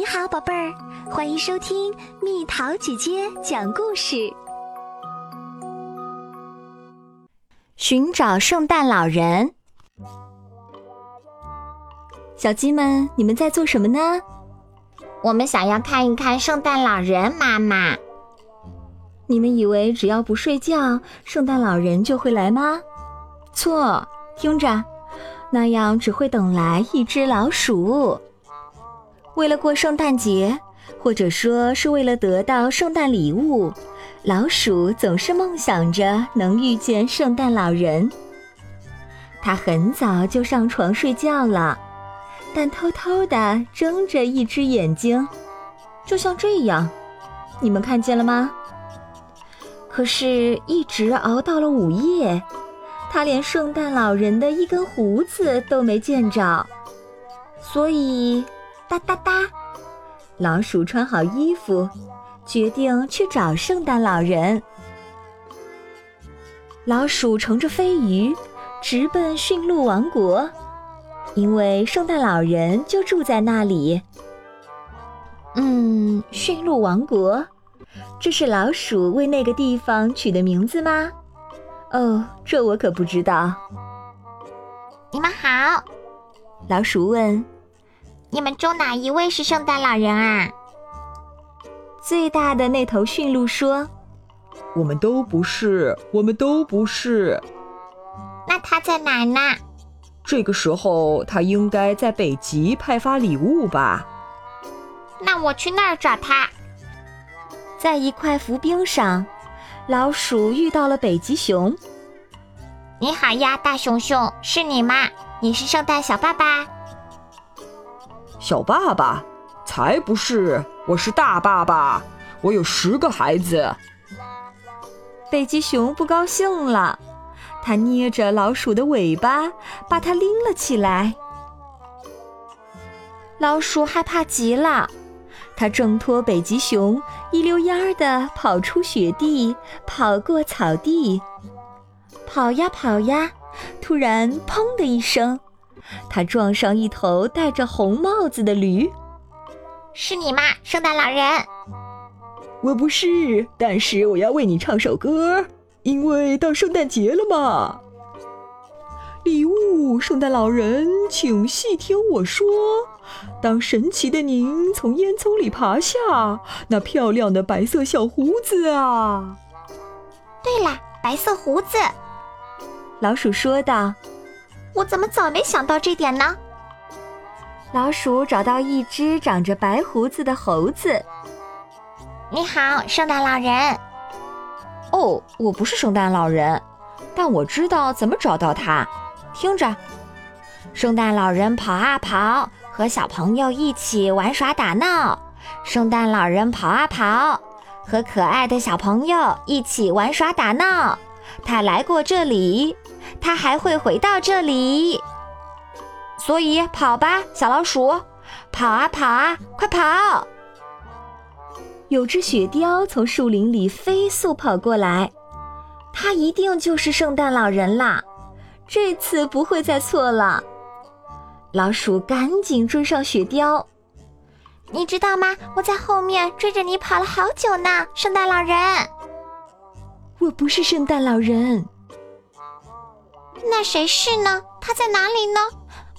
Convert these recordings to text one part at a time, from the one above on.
你好，宝贝儿，欢迎收听蜜桃姐姐讲故事。寻找圣诞老人，小鸡们，你们在做什么呢？我们想要看一看圣诞老人。妈妈，你们以为只要不睡觉，圣诞老人就会来吗？错，听着，那样只会等来一只老鼠。为了过圣诞节，或者说是为了得到圣诞礼物，老鼠总是梦想着能遇见圣诞老人。它很早就上床睡觉了，但偷偷地睁着一只眼睛，就像这样。你们看见了吗？可是，一直熬到了午夜，它连圣诞老人的一根胡子都没见着，所以。哒哒哒，老鼠穿好衣服，决定去找圣诞老人。老鼠乘着飞鱼，直奔驯鹿王国，因为圣诞老人就住在那里。嗯，驯鹿王国，这是老鼠为那个地方取的名字吗？哦，这我可不知道。你们好，老鼠问。你们中哪一位是圣诞老人啊？最大的那头驯鹿说：“我们都不是，我们都不是。”那他在哪呢？这个时候他应该在北极派发礼物吧？那我去那儿找他。在一块浮冰上，老鼠遇到了北极熊。“你好呀，大熊熊，是你吗？你是圣诞小爸爸？”小爸爸，才不是！我是大爸爸，我有十个孩子。北极熊不高兴了，他捏着老鼠的尾巴，把它拎了起来。老鼠害怕极了，它挣脱北极熊，一溜烟儿的跑出雪地，跑过草地，跑呀跑呀，突然“砰”的一声。他撞上一头戴着红帽子的驴，是你吗，圣诞老人？我不是，但是我要为你唱首歌，因为到圣诞节了嘛。礼物，圣诞老人，请细听我说。当神奇的您从烟囱里爬下，那漂亮的白色小胡子啊！对了，白色胡子，老鼠说道。我怎么早没想到这点呢？老鼠找到一只长着白胡子的猴子。你好，圣诞老人。哦，我不是圣诞老人，但我知道怎么找到他。听着，圣诞老人跑啊跑，和小朋友一起玩耍打闹。圣诞老人跑啊跑，和可爱的小朋友一起玩耍打闹。他来过这里。它还会回到这里，所以跑吧，小老鼠，跑啊跑啊，快跑！有只雪貂从树林里飞速跑过来，它一定就是圣诞老人啦！这次不会再错了。老鼠赶紧追上雪貂，你知道吗？我在后面追着你跑了好久呢，圣诞老人。我不是圣诞老人。那谁是呢？他在哪里呢？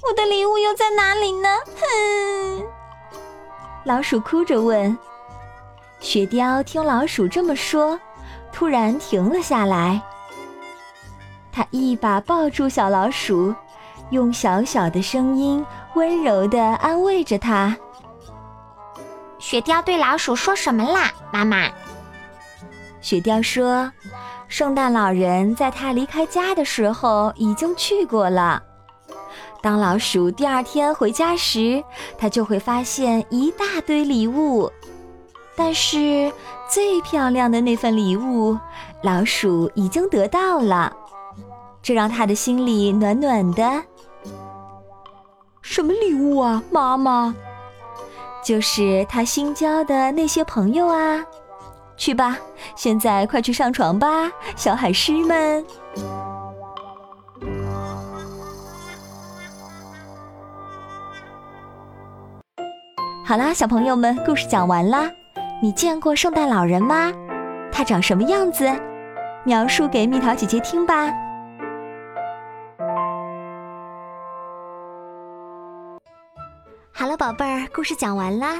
我的礼物又在哪里呢？哼！老鼠哭着问。雪貂听老鼠这么说，突然停了下来。他一把抱住小老鼠，用小小的声音温柔地安慰着它。雪貂对老鼠说什么啦，妈妈？雪貂说。圣诞老人在他离开家的时候已经去过了。当老鼠第二天回家时，他就会发现一大堆礼物，但是最漂亮的那份礼物，老鼠已经得到了，这让他的心里暖暖的。什么礼物啊，妈妈？就是他新交的那些朋友啊。去吧，现在快去上床吧，小海狮们。好啦，小朋友们，故事讲完啦。你见过圣诞老人吗？他长什么样子？描述给蜜桃姐姐听吧。好了，宝贝儿，故事讲完啦。